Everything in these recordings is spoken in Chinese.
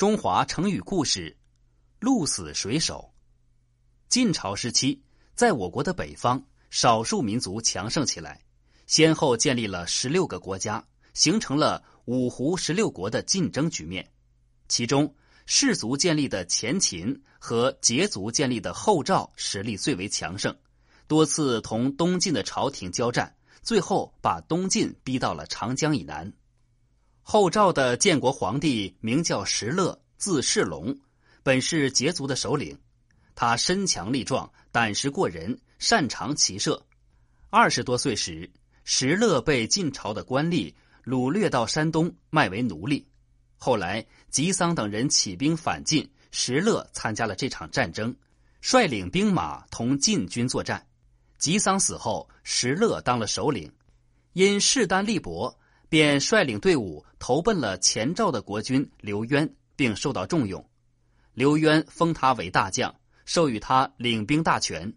中华成语故事：鹿死谁手。晋朝时期，在我国的北方，少数民族强盛起来，先后建立了十六个国家，形成了五胡十六国的竞争局面。其中，氏族建立的前秦和羯族建立的后赵实力最为强盛，多次同东晋的朝廷交战，最后把东晋逼到了长江以南。后赵的建国皇帝名叫石勒，字世龙，本是羯族的首领。他身强力壮，胆识过人，擅长骑射。二十多岁时，石勒被晋朝的官吏掳掠到山东，卖为奴隶。后来，吉桑等人起兵反晋，石勒参加了这场战争，率领兵马同晋军作战。吉桑死后，石勒当了首领，因势单力薄。便率领队伍投奔了前赵的国君刘渊，并受到重用。刘渊封他为大将，授予他领兵大权。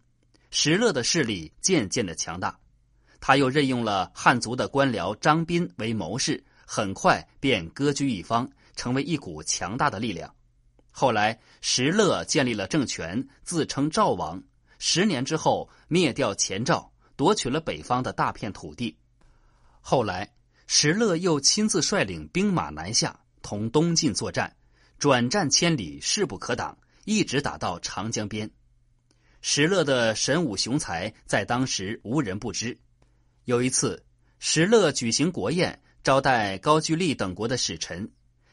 石勒的势力渐渐的强大。他又任用了汉族的官僚张斌为谋士，很快便割据一方，成为一股强大的力量。后来，石勒建立了政权，自称赵王。十年之后，灭掉前赵，夺取了北方的大片土地。后来。石勒又亲自率领兵马南下，同东晋作战，转战千里，势不可挡，一直打到长江边。石勒的神武雄才在当时无人不知。有一次，石勒举行国宴，招待高句丽等国的使臣，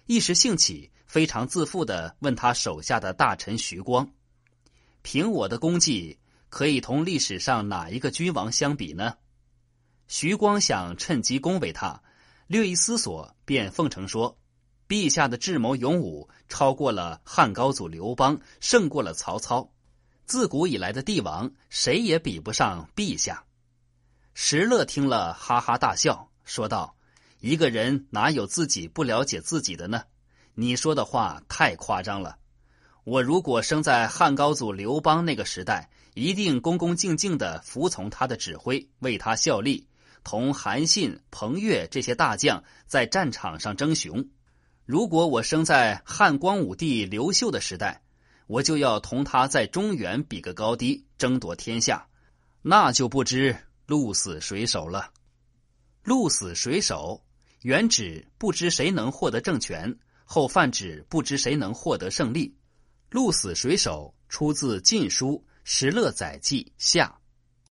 一时兴起，非常自负的问他手下的大臣徐光：“凭我的功绩，可以同历史上哪一个君王相比呢？”徐光想趁机恭维他，略一思索，便奉承说：“陛下的智谋勇武，超过了汉高祖刘邦，胜过了曹操。自古以来的帝王，谁也比不上陛下。”石勒听了，哈哈大笑，说道：“一个人哪有自己不了解自己的呢？你说的话太夸张了。我如果生在汉高祖刘邦那个时代，一定恭恭敬敬的服从他的指挥，为他效力。”同韩信、彭越这些大将在战场上争雄。如果我生在汉光武帝刘秀的时代，我就要同他在中原比个高低，争夺天下，那就不知鹿死谁手了。鹿死谁手，原指不知谁能获得政权，后泛指不知谁能获得胜利。鹿死谁手出自《晋书·石勒载记下》。